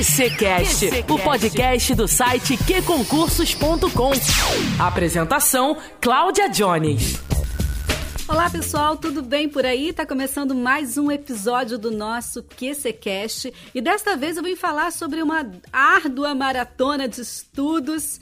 QCcast, o podcast do site qconcursos.com. Apresentação: Cláudia Jones. Olá pessoal, tudo bem por aí? Tá começando mais um episódio do nosso QCcast e desta vez eu vim falar sobre uma árdua maratona de estudos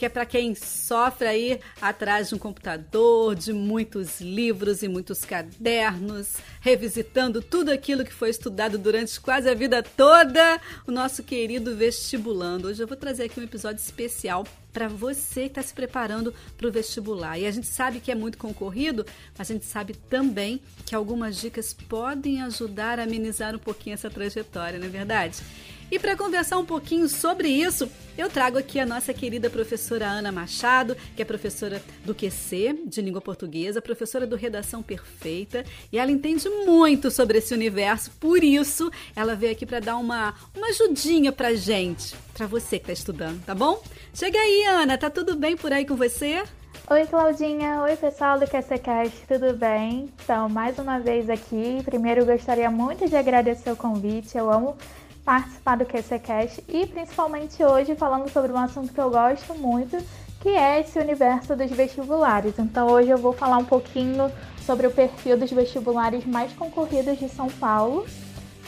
que é para quem sofre aí atrás de um computador, de muitos livros e muitos cadernos, revisitando tudo aquilo que foi estudado durante quase a vida toda, o nosso querido vestibulando. Hoje eu vou trazer aqui um episódio especial para você que está se preparando para o vestibular. E a gente sabe que é muito concorrido, mas a gente sabe também que algumas dicas podem ajudar a amenizar um pouquinho essa trajetória, não é verdade? E para conversar um pouquinho sobre isso, eu trago aqui a nossa querida professora Ana Machado, que é professora do QC, de língua portuguesa, professora do Redação Perfeita, e ela entende muito sobre esse universo, por isso ela veio aqui para dar uma, uma ajudinha para gente, para você que está estudando, tá bom? Chega aí, Ana, tá tudo bem por aí com você? Oi, Claudinha. Oi, pessoal do QCCast, tudo bem? Então, mais uma vez aqui. Primeiro, gostaria muito de agradecer o convite. Eu amo participar do QCCast e principalmente hoje falando sobre um assunto que eu gosto muito, que é esse universo dos vestibulares. Então hoje eu vou falar um pouquinho sobre o perfil dos vestibulares mais concorridos de São Paulo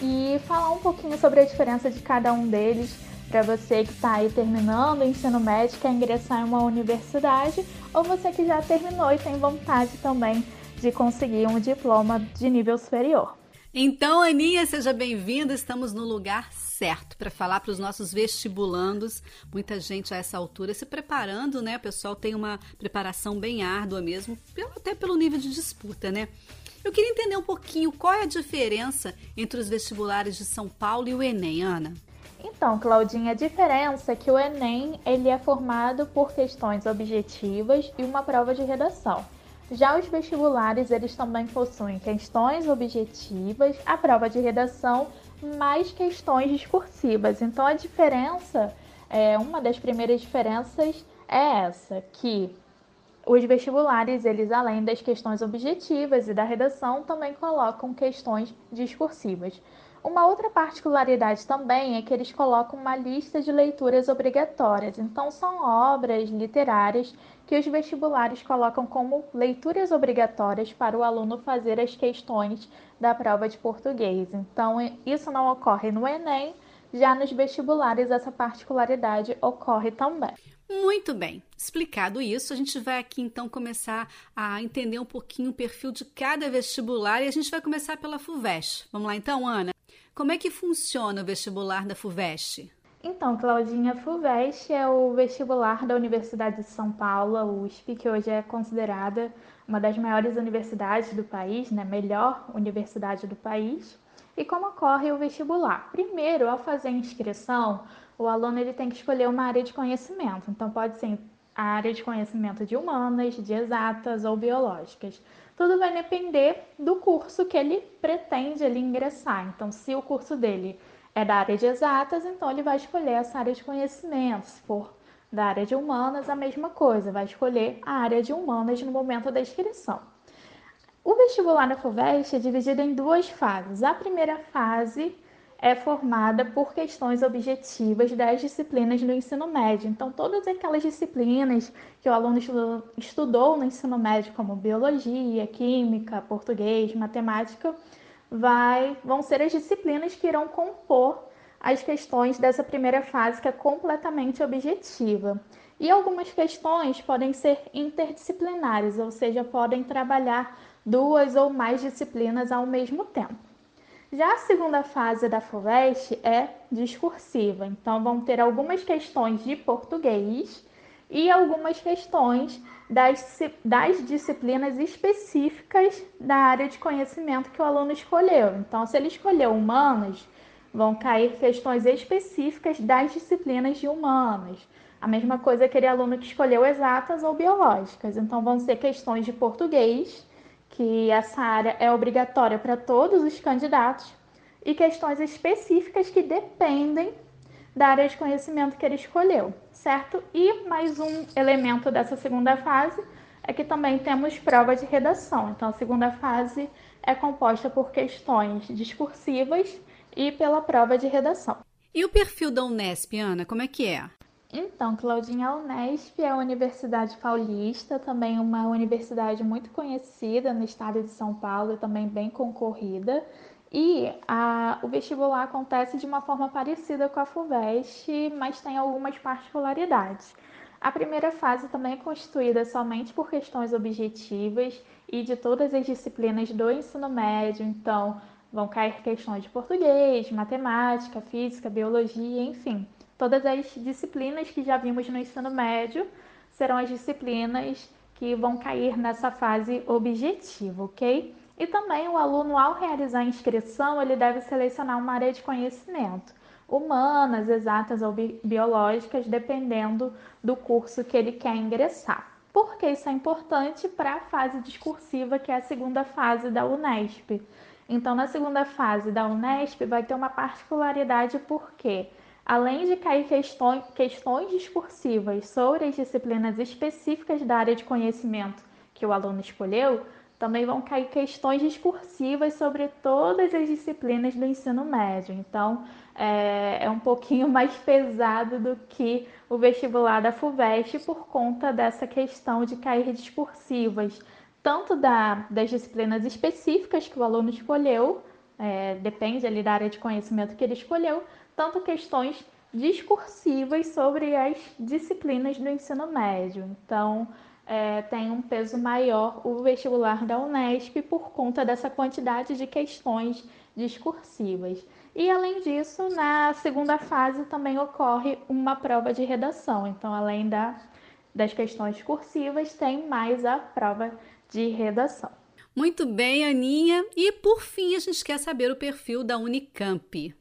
e falar um pouquinho sobre a diferença de cada um deles para você que está aí terminando o ensino médio, quer ingressar em uma universidade, ou você que já terminou e tem vontade também de conseguir um diploma de nível superior. Então, Aninha, seja bem-vinda. Estamos no lugar certo para falar para os nossos vestibulandos. Muita gente a essa altura se preparando, né? O pessoal tem uma preparação bem árdua mesmo, até pelo nível de disputa, né? Eu queria entender um pouquinho qual é a diferença entre os vestibulares de São Paulo e o Enem, Ana. Então, Claudinha, a diferença é que o Enem ele é formado por questões objetivas e uma prova de redação. Já os vestibulares, eles também possuem questões objetivas, a prova de redação, mais questões discursivas. Então a diferença, é, uma das primeiras diferenças é essa, que os vestibulares, eles além das questões objetivas e da redação, também colocam questões discursivas. Uma outra particularidade também é que eles colocam uma lista de leituras obrigatórias. Então, são obras literárias que os vestibulares colocam como leituras obrigatórias para o aluno fazer as questões da prova de português. Então, isso não ocorre no Enem, já nos vestibulares essa particularidade ocorre também. Muito bem, explicado isso, a gente vai aqui então começar a entender um pouquinho o perfil de cada vestibular e a gente vai começar pela FUVEST. Vamos lá então, Ana? Como é que funciona o vestibular da FUVEST? Então, Claudinha, FUVEST é o vestibular da Universidade de São Paulo, a USP, que hoje é considerada uma das maiores universidades do país, né? melhor universidade do país. E como ocorre o vestibular? Primeiro, ao fazer a inscrição, o aluno ele tem que escolher uma área de conhecimento. Então, pode ser a área de conhecimento de humanas, de exatas ou biológicas. Tudo vai depender do curso que ele pretende ele ingressar. Então, se o curso dele é da área de exatas, então ele vai escolher essa área de conhecimento. Se for da área de humanas, a mesma coisa, vai escolher a área de humanas no momento da inscrição. O vestibular da FUVEST é dividido em duas fases. A primeira fase é formada por questões objetivas das disciplinas do ensino médio. Então, todas aquelas disciplinas que o aluno estudou, no ensino médio, como biologia, química, português, matemática, vai, vão ser as disciplinas que irão compor as questões dessa primeira fase, que é completamente objetiva. E algumas questões podem ser interdisciplinares, ou seja, podem trabalhar duas ou mais disciplinas ao mesmo tempo. Já a segunda fase da FUVEST é discursiva, então vão ter algumas questões de português e algumas questões das, das disciplinas específicas da área de conhecimento que o aluno escolheu. Então, se ele escolheu humanas, vão cair questões específicas das disciplinas de humanas. A mesma coisa aquele aluno que escolheu exatas ou biológicas. Então, vão ser questões de português que essa área é obrigatória para todos os candidatos, e questões específicas que dependem da área de conhecimento que ele escolheu, certo? E mais um elemento dessa segunda fase é que também temos prova de redação. Então, a segunda fase é composta por questões discursivas e pela prova de redação. E o perfil da Unesp, Ana, como é que é? Então, Claudinha, Unesp é a Universidade Paulista, também uma universidade muito conhecida no estado de São Paulo, também bem concorrida. E a, o vestibular acontece de uma forma parecida com a FUVEST, mas tem algumas particularidades. A primeira fase também é constituída somente por questões objetivas e de todas as disciplinas do ensino médio, então vão cair questões de português, matemática, física, biologia, enfim. Todas as disciplinas que já vimos no ensino médio serão as disciplinas que vão cair nessa fase objetiva, ok? E também o aluno, ao realizar a inscrição, ele deve selecionar uma área de conhecimento, humanas, exatas ou bi biológicas, dependendo do curso que ele quer ingressar. Por que isso é importante para a fase discursiva, que é a segunda fase da Unesp? Então, na segunda fase da Unesp, vai ter uma particularidade porque, além de cair questões, discursivas sobre as disciplinas específicas da área de conhecimento que o aluno escolheu, também vão cair questões discursivas sobre todas as disciplinas do ensino médio. Então, é, é, um pouquinho mais pesado do que o vestibular da FUVEST por conta dessa questão de cair discursivas, tanto da, das disciplinas específicas que o aluno escolheu, é, depende ali da área de conhecimento que ele escolheu, tanto questões discursivas sobre as disciplinas do ensino médio. Então, é, tem um peso maior o vestibular da Unesp por conta dessa quantidade de questões discursivas. E além disso, na segunda fase também ocorre uma prova de redação. Então, além da, das questões discursivas, tem mais a prova de redação. Muito bem, Aninha. E por fim, a gente quer saber o perfil da Unicamp.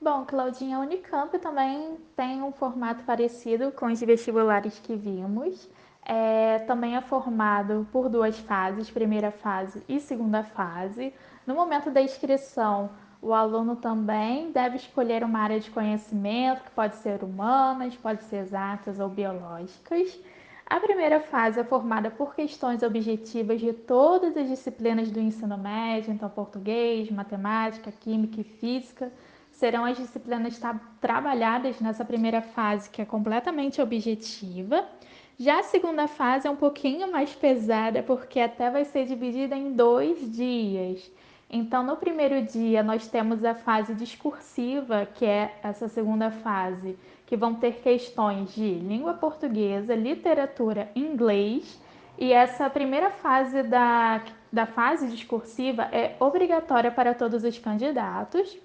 Bom, Claudinha, a Unicamp também tem um formato parecido com os vestibulares que vimos é, também é formado por duas fases, primeira fase e segunda fase. No momento da inscrição, o aluno também deve escolher uma área de conhecimento, que pode ser humanas, pode ser exatas ou biológicas. A primeira fase é formada por questões objetivas de todas as disciplinas do ensino médio, então português, matemática, química e física serão as disciplinas trabalhadas nessa primeira fase, que é completamente objetiva. Já a segunda fase é um pouquinho mais pesada, porque até vai ser dividida em dois dias. Então, no primeiro dia, nós temos a fase discursiva, que é essa segunda fase, que vão ter questões de língua portuguesa, literatura, inglês. E essa primeira fase da, da fase discursiva é obrigatória para todos os candidatos.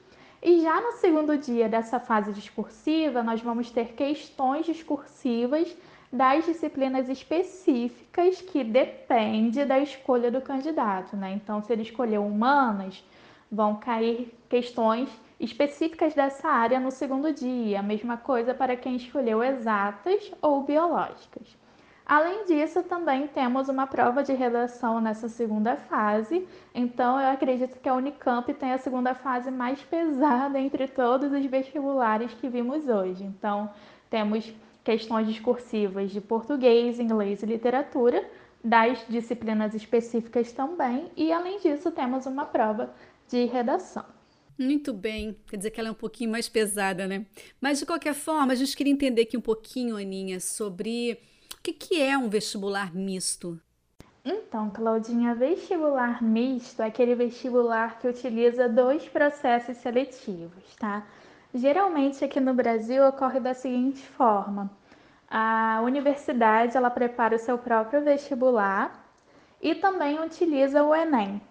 E já no segundo dia dessa fase discursiva, nós vamos ter questões discursivas das disciplinas específicas que depende da escolha do candidato, né? Então, se ele escolher humanas, vão cair questões específicas dessa área no segundo dia. A mesma coisa para quem escolheu exatas ou biológicas. Além disso, também temos uma prova de redação nessa segunda fase, então eu acredito que a Unicamp tem a segunda fase mais pesada entre todos os vestibulares que vimos hoje. Então, temos questões discursivas de português, inglês e literatura, das disciplinas específicas também, e além disso, temos uma prova de redação. Muito bem, quer dizer que ela é um pouquinho mais pesada, né? Mas de qualquer forma, a gente queria entender aqui um pouquinho, Aninha, sobre que, que é um vestibular misto. Então, Claudinha, vestibular misto é aquele vestibular que utiliza dois processos seletivos, tá? Geralmente aqui no Brasil ocorre da seguinte forma: a universidade ela prepara o seu próprio vestibular e também utiliza o Enem.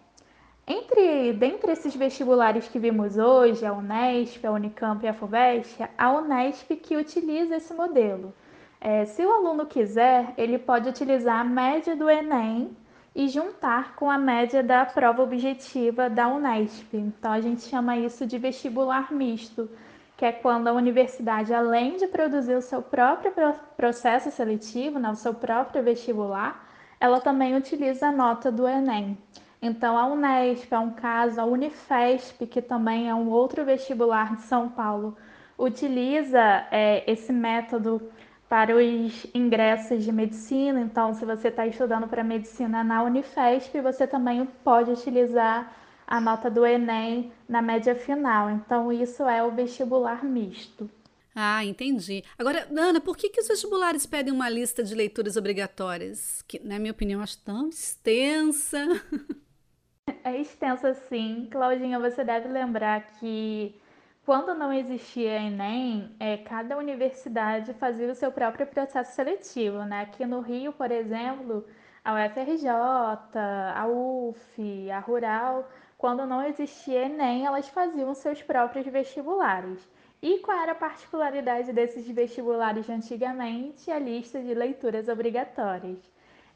Entre dentre esses vestibulares que vimos hoje, a Unesp, a Unicamp e a FUVEST, a Unesp que utiliza esse modelo. É, se o aluno quiser, ele pode utilizar a média do Enem e juntar com a média da prova objetiva da Unesp. Então a gente chama isso de vestibular misto que é quando a universidade, além de produzir o seu próprio processo seletivo, né, o seu próprio vestibular, ela também utiliza a nota do Enem. Então, a Unesp é um caso, a Unifesp, que também é um outro vestibular de São Paulo, utiliza é, esse método para os ingressos de medicina. Então, se você está estudando para medicina na Unifesp, você também pode utilizar a nota do Enem na média final. Então, isso é o vestibular misto. Ah, entendi. Agora, Ana, por que, que os vestibulares pedem uma lista de leituras obrigatórias? Que, na minha opinião, acho tão extensa. É extensa, sim. Claudinha, você deve lembrar que quando não existia Enem, é, cada universidade fazia o seu próprio processo seletivo, né? Aqui no Rio, por exemplo, a UFRJ, a UF, a Rural, quando não existia Enem, elas faziam seus próprios vestibulares. E qual era a particularidade desses vestibulares de antigamente? A lista de leituras obrigatórias.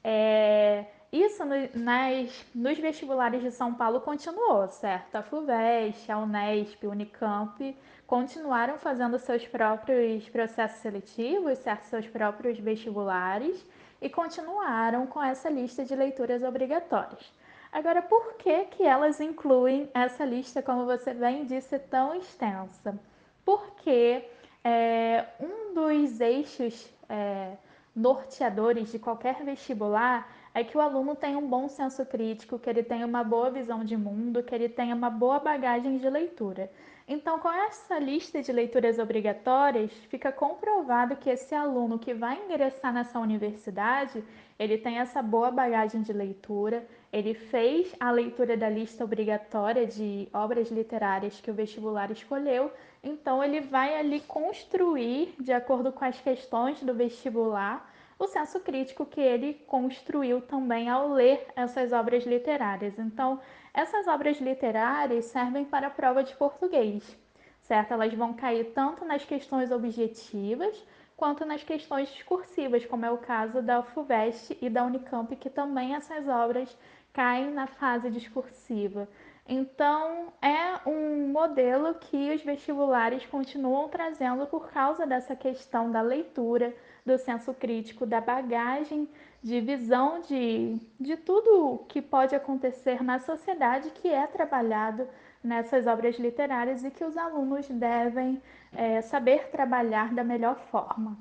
É, isso no, nas, nos vestibulares de São Paulo continuou, certo? A FUVEST, a Unesp, Unicamp continuaram fazendo seus próprios processos seletivos, certo? Seus próprios vestibulares e continuaram com essa lista de leituras obrigatórias. Agora, por que, que elas incluem essa lista, como você bem disse, tão extensa? Porque é, um dos eixos é, norteadores de qualquer vestibular é que o aluno tenha um bom senso crítico, que ele tenha uma boa visão de mundo, que ele tenha uma boa bagagem de leitura. Então, com essa lista de leituras obrigatórias, fica comprovado que esse aluno que vai ingressar nessa universidade, ele tem essa boa bagagem de leitura, ele fez a leitura da lista obrigatória de obras literárias que o vestibular escolheu, então ele vai ali construir, de acordo com as questões do vestibular, o senso crítico que ele construiu também ao ler essas obras literárias. Então, essas obras literárias servem para a prova de português, certo? Elas vão cair tanto nas questões objetivas quanto nas questões discursivas, como é o caso da FUVEST e da Unicamp, que também essas obras caem na fase discursiva. Então, é um modelo que os vestibulares continuam trazendo por causa dessa questão da leitura, do senso crítico, da bagagem de visão de, de tudo que pode acontecer na sociedade que é trabalhado nessas obras literárias e que os alunos devem é, saber trabalhar da melhor forma.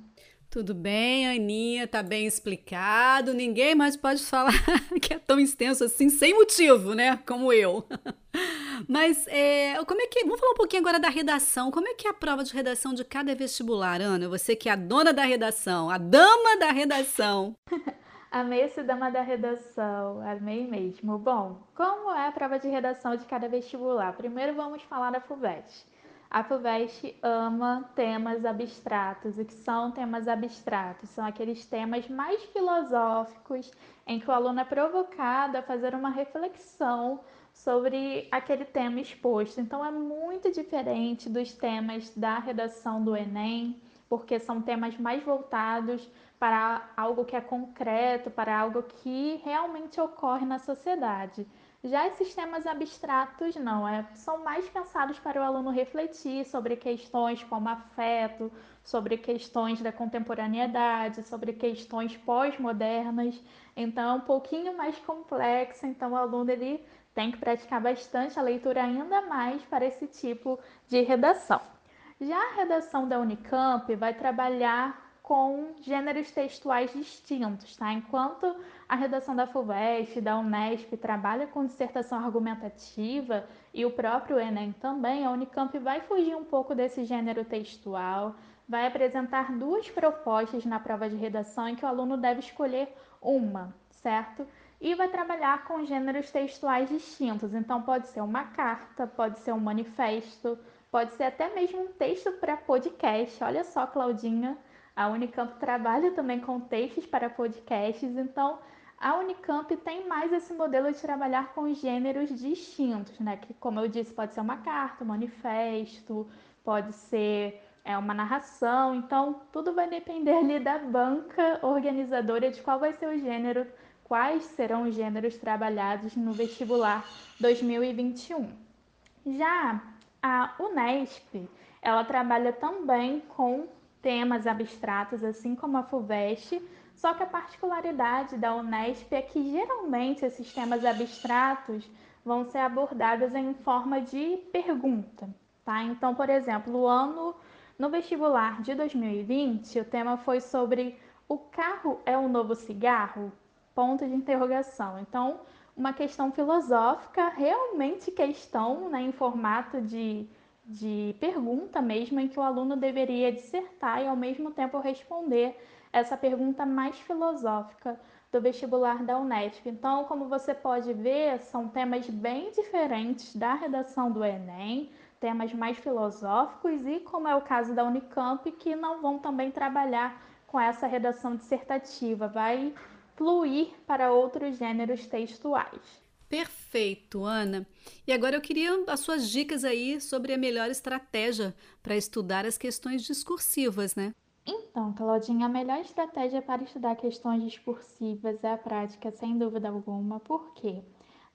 Tudo bem, Aninha, tá bem explicado. Ninguém mais pode falar que é tão extenso assim, sem motivo, né? Como eu. Mas é, como é que. Vamos falar um pouquinho agora da redação. Como é que é a prova de redação de cada vestibular, Ana? Você que é a dona da redação, a dama da redação. Amei esse dama da redação, amei mesmo. Bom, como é a prova de redação de cada vestibular? Primeiro vamos falar da FUVEST. A FUVEST ama temas abstratos. O que são temas abstratos? São aqueles temas mais filosóficos em que o aluno é provocado a fazer uma reflexão sobre aquele tema exposto. Então é muito diferente dos temas da redação do Enem, porque são temas mais voltados para algo que é concreto, para algo que realmente ocorre na sociedade. Já esses temas abstratos não, é, são mais pensados para o aluno refletir sobre questões como afeto, sobre questões da contemporaneidade, sobre questões pós-modernas. Então é um pouquinho mais complexo, então o aluno ele tem que praticar bastante a leitura ainda mais para esse tipo de redação. Já a redação da Unicamp vai trabalhar com gêneros textuais distintos, tá? Enquanto a redação da FUVEST, da Unesp trabalha com dissertação argumentativa e o próprio Enem também, a Unicamp vai fugir um pouco desse gênero textual, vai apresentar duas propostas na prova de redação em que o aluno deve escolher uma, certo? E vai trabalhar com gêneros textuais distintos. Então, pode ser uma carta, pode ser um manifesto, pode ser até mesmo um texto para podcast. Olha só, Claudinha, a Unicamp trabalha também com textos para podcasts, então a Unicamp tem mais esse modelo de trabalhar com gêneros distintos, né? Que, como eu disse, pode ser uma carta, um manifesto, pode ser é, uma narração. Então, tudo vai depender ali da banca organizadora de qual vai ser o gênero quais serão os gêneros trabalhados no vestibular 2021. Já a Unesp, ela trabalha também com temas abstratos, assim como a FUVEST, só que a particularidade da Unesp é que geralmente esses temas abstratos vão ser abordados em forma de pergunta, tá? Então, por exemplo, o ano no vestibular de 2020, o tema foi sobre o carro é um novo cigarro? Ponto de interrogação. Então, uma questão filosófica, realmente questão, né, em formato de, de pergunta mesmo, em que o aluno deveria dissertar e ao mesmo tempo responder essa pergunta mais filosófica do vestibular da Unesp. Então, como você pode ver, são temas bem diferentes da redação do Enem, temas mais filosóficos e, como é o caso da Unicamp, que não vão também trabalhar com essa redação dissertativa, vai fluir para outros gêneros textuais. Perfeito, Ana. E agora eu queria as suas dicas aí sobre a melhor estratégia para estudar as questões discursivas, né? Então, Claudinha, a melhor estratégia para estudar questões discursivas é a prática, sem dúvida alguma. Por quê?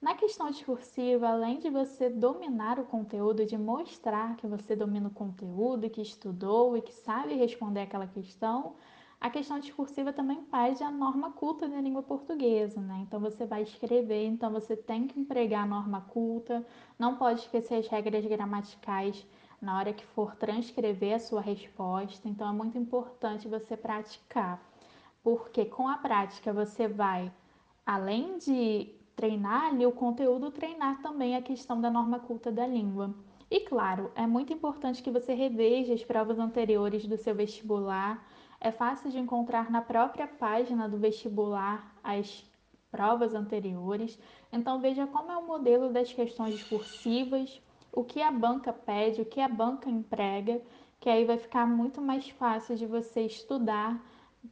Na questão discursiva, além de você dominar o conteúdo, de mostrar que você domina o conteúdo, que estudou e que sabe responder aquela questão, a questão discursiva também pede a norma culta da língua portuguesa, né? Então você vai escrever, então você tem que empregar a norma culta, não pode esquecer as regras gramaticais na hora que for transcrever a sua resposta. Então é muito importante você praticar, porque com a prática você vai, além de treinar ali o conteúdo, treinar também a questão da norma culta da língua. E claro, é muito importante que você reveja as provas anteriores do seu vestibular é fácil de encontrar na própria página do vestibular as provas anteriores. Então veja como é o modelo das questões discursivas, o que a banca pede, o que a banca emprega, que aí vai ficar muito mais fácil de você estudar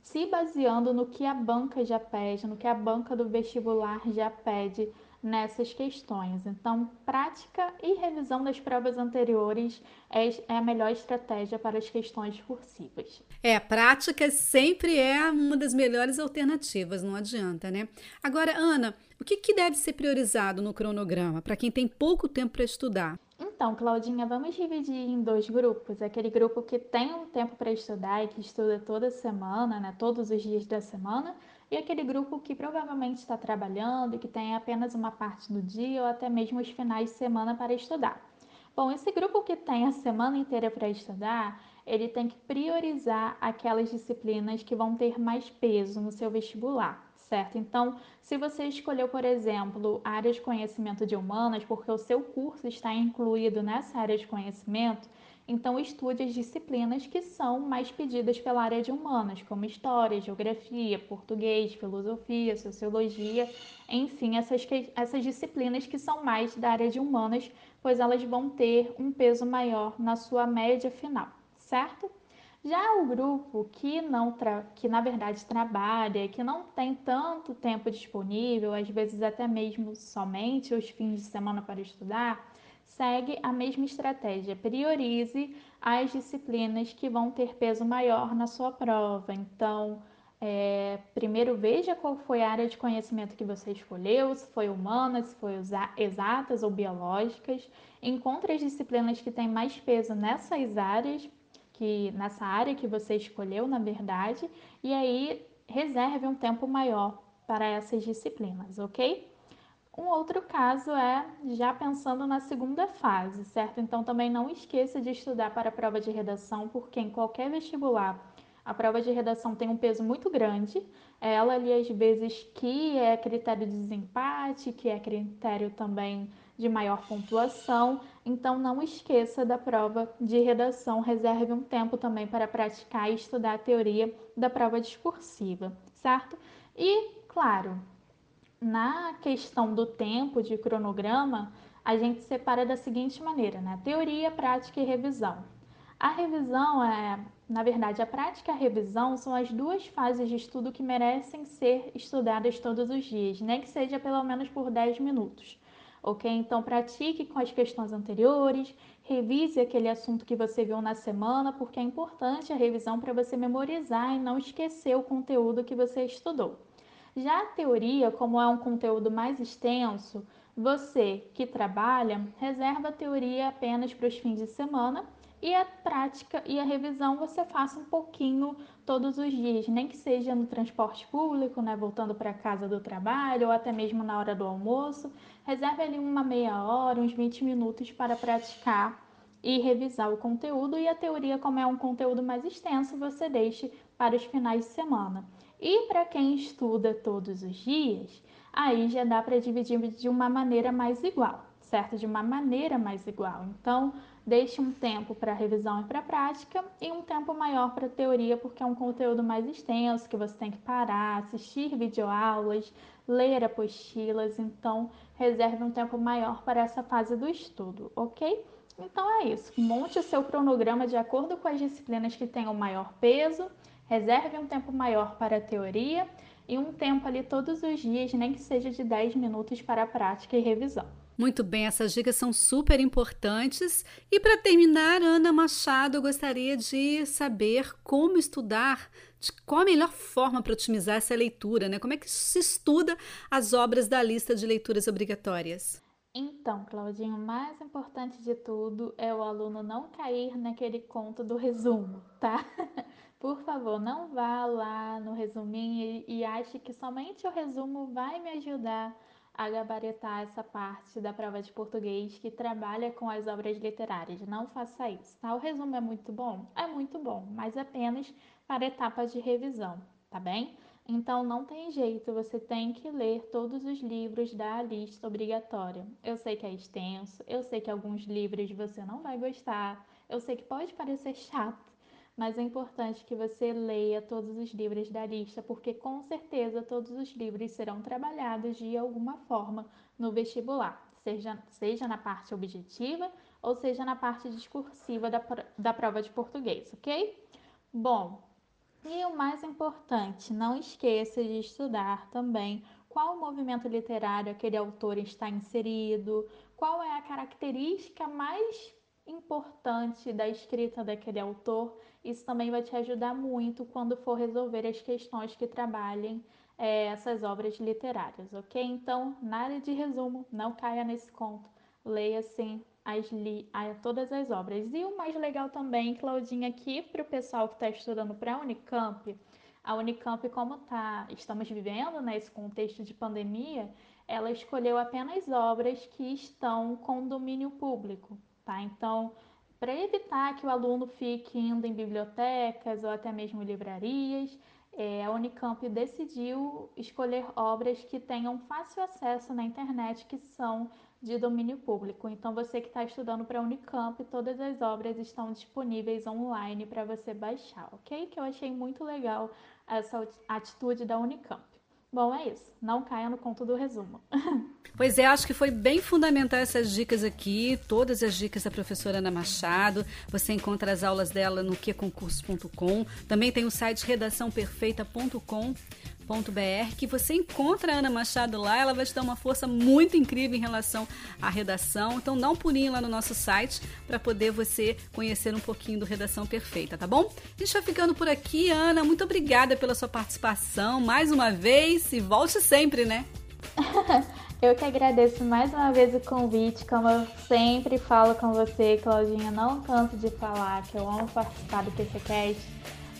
se baseando no que a banca já pede, no que a banca do vestibular já pede nessas questões. Então, prática e revisão das provas anteriores é, é a melhor estratégia para as questões discursivas. É, prática sempre é uma das melhores alternativas, não adianta, né? Agora, Ana, o que, que deve ser priorizado no cronograma para quem tem pouco tempo para estudar? Então, Claudinha, vamos dividir em dois grupos. Aquele grupo que tem um tempo para estudar e que estuda toda semana, né, todos os dias da semana, e aquele grupo que provavelmente está trabalhando e que tem apenas uma parte do dia ou até mesmo os finais de semana para estudar. Bom, esse grupo que tem a semana inteira para estudar, ele tem que priorizar aquelas disciplinas que vão ter mais peso no seu vestibular, certo? Então, se você escolheu, por exemplo, a área de conhecimento de humanas, porque o seu curso está incluído nessa área de conhecimento, então, estude as disciplinas que são mais pedidas pela área de humanas, como história, geografia, português, filosofia, sociologia, enfim, essas, essas disciplinas que são mais da área de humanas, pois elas vão ter um peso maior na sua média final, certo? Já o grupo que não que na verdade trabalha, que não tem tanto tempo disponível, às vezes até mesmo somente os fins de semana para estudar, segue a mesma estratégia. Priorize as disciplinas que vão ter peso maior na sua prova. Então, é, primeiro veja qual foi a área de conhecimento que você escolheu, se foi humanas, se foi exatas ou biológicas. Encontre as disciplinas que têm mais peso nessas áreas, que nessa área que você escolheu, na verdade, e aí reserve um tempo maior para essas disciplinas, ok? Um outro caso é já pensando na segunda fase, certo? Então também não esqueça de estudar para a prova de redação, porque em qualquer vestibular a prova de redação tem um peso muito grande. Ela ali às vezes que é critério de desempate, que é critério também de maior pontuação. Então não esqueça da prova de redação, reserve um tempo também para praticar e estudar a teoria da prova discursiva, certo? E, claro, na questão do tempo de cronograma, a gente separa da seguinte maneira, né? Teoria, prática e revisão. A revisão é, na verdade, a prática e a revisão são as duas fases de estudo que merecem ser estudadas todos os dias, nem que seja pelo menos por 10 minutos. Ok? Então, pratique com as questões anteriores, revise aquele assunto que você viu na semana, porque é importante a revisão para você memorizar e não esquecer o conteúdo que você estudou. Já a teoria, como é um conteúdo mais extenso, você que trabalha reserva a teoria apenas para os fins de semana e a prática e a revisão você faça um pouquinho todos os dias, nem que seja no transporte público, né, voltando para casa do trabalho ou até mesmo na hora do almoço. Reserve ali uma meia hora, uns 20 minutos para praticar e revisar o conteúdo e a teoria, como é um conteúdo mais extenso, você deixe para os finais de semana. E para quem estuda todos os dias, aí já dá para dividir de uma maneira mais igual, certo? De uma maneira mais igual. Então, deixe um tempo para revisão e para prática e um tempo maior para teoria, porque é um conteúdo mais extenso que você tem que parar, assistir videoaulas, ler apostilas, então reserve um tempo maior para essa fase do estudo, ok? Então é isso. Monte o seu cronograma de acordo com as disciplinas que tenham maior peso, reserve um tempo maior para a teoria e um tempo ali todos os dias, nem que seja de 10 minutos para a prática e revisão. Muito bem, essas dicas são super importantes. E para terminar, Ana Machado, eu gostaria de saber como estudar, de qual a melhor forma para otimizar essa leitura, né? Como é que se estuda as obras da lista de leituras obrigatórias? Então, Claudinho, o mais importante de tudo é o aluno não cair naquele conto do resumo, tá? Por favor, não vá lá no resuminho e, ache que somente o resumo vai me ajudar a gabaritar essa parte da prova de português que trabalha com as obras literárias. Não faça isso, tá? O resumo é muito bom? É muito bom, mas apenas para etapas de revisão, tá bem? Então não tem jeito, você tem que ler todos os livros da lista obrigatória. Eu sei que é extenso, eu sei que alguns livros você não vai gostar, eu sei que pode parecer chato, mas é importante que você leia todos os livros da lista, porque com certeza todos os livros serão trabalhados de alguma forma no vestibular, seja, seja na parte objetiva ou seja na parte discursiva da, da prova de português, ok? Bom, e o mais importante, não esqueça de estudar também qual movimento literário aquele autor está inserido, qual é a característica mais importante da escrita daquele autor. Isso também vai te ajudar muito quando for resolver as questões que trabalhem é, essas obras literárias, ok? Então, nada de resumo, não caia nesse conto. Leia sim as li, a, todas as obras. E o mais legal também, Claudinha, aqui para o pessoal que está estudando para a Unicamp, a Unicamp, como tá, estamos vivendo nesse né, contexto de pandemia, ela escolheu apenas obras que estão com domínio público, tá? Então, para evitar que o aluno fique indo em bibliotecas ou até mesmo livrarias, é, a Unicamp decidiu escolher obras que tenham fácil acesso na internet, que são de domínio público. Então, você que está estudando para a Unicamp, todas as obras estão disponíveis online para você baixar, ok? Que eu achei muito legal essa atitude da Unicamp. Bom, é isso. Não caia no conto do resumo. Pois é, acho que foi bem fundamental essas dicas aqui, todas as dicas da professora Ana Machado. Você encontra as aulas dela no queconcursos.com. Também tem o site redaçãoperfeita.com que você encontra a Ana Machado lá, ela vai te dar uma força muito incrível em relação à redação. Então dá um pulinho lá no nosso site para poder você conhecer um pouquinho do Redação Perfeita, tá bom? A gente vai ficando por aqui, Ana. Muito obrigada pela sua participação mais uma vez e volte sempre, né? Eu que agradeço mais uma vez o convite, como eu sempre falo com você, Claudinha, não canso de falar que eu amo participar do PCCast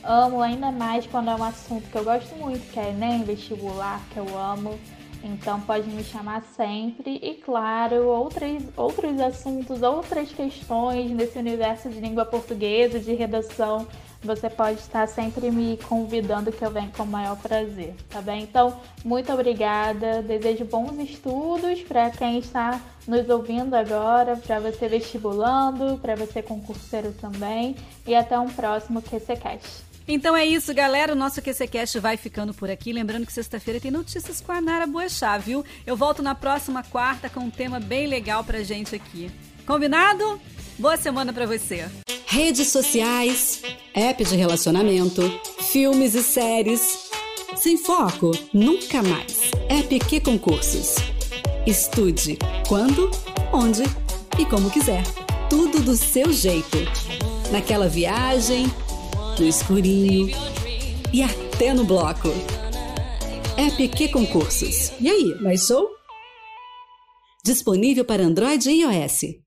Amo ainda mais quando é um assunto que eu gosto muito, que é Enem, vestibular, que eu amo. Então pode me chamar sempre. E claro, outros, outros assuntos, outras questões nesse universo de língua portuguesa, de redação, você pode estar sempre me convidando que eu venho com o maior prazer, tá bem? Então, muito obrigada. Desejo bons estudos para quem está nos ouvindo agora, para você vestibulando, para você concurseiro também. E até um próximo QCCast. Então é isso, galera. O nosso QCCast vai ficando por aqui. Lembrando que sexta-feira tem notícias com a Nara Boechat, viu? Eu volto na próxima quarta com um tema bem legal pra gente aqui. Combinado? Boa semana pra você. Redes sociais, app de relacionamento, filmes e séries. Sem foco, nunca mais. App concursos. Estude quando, onde e como quiser. Tudo do seu jeito. Naquela viagem no escurinho e até no bloco. É PQ Concursos. E aí, mais show? Disponível para Android e iOS.